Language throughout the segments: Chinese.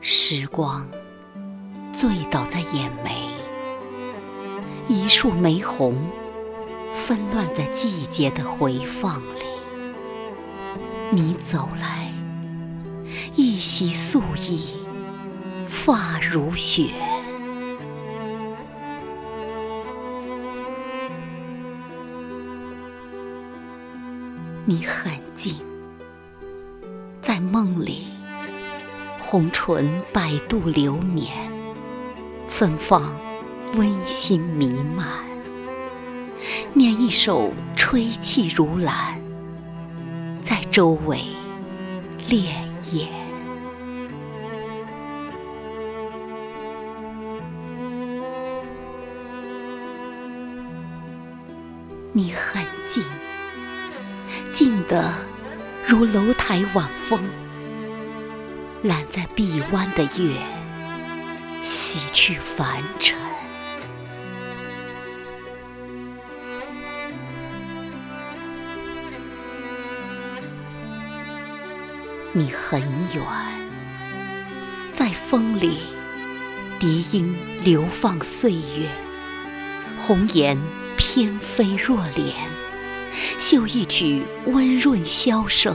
时光醉倒在眼眉，一树玫红纷乱在季节的回放里。你走来，一袭素衣，发如雪。你很近，在梦里。红唇百度流年，芬芳温馨弥漫，念一首吹气如兰，在周围潋滟。你很近，近得如楼台晚风。揽在臂弯的月，洗去凡尘。你很远，在风里，笛音流放岁月，红颜翩飞若莲，绣一曲温润箫声，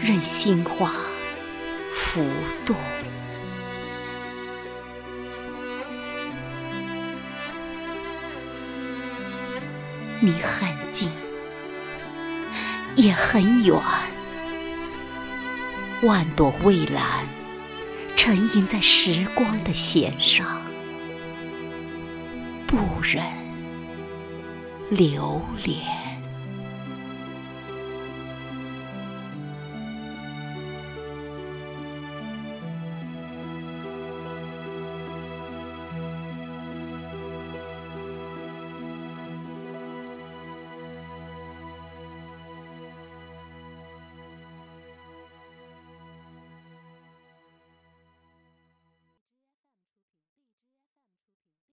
任心花。浮动，你很近，也很远。万朵蔚蓝沉吟在时光的弦上，不忍留恋。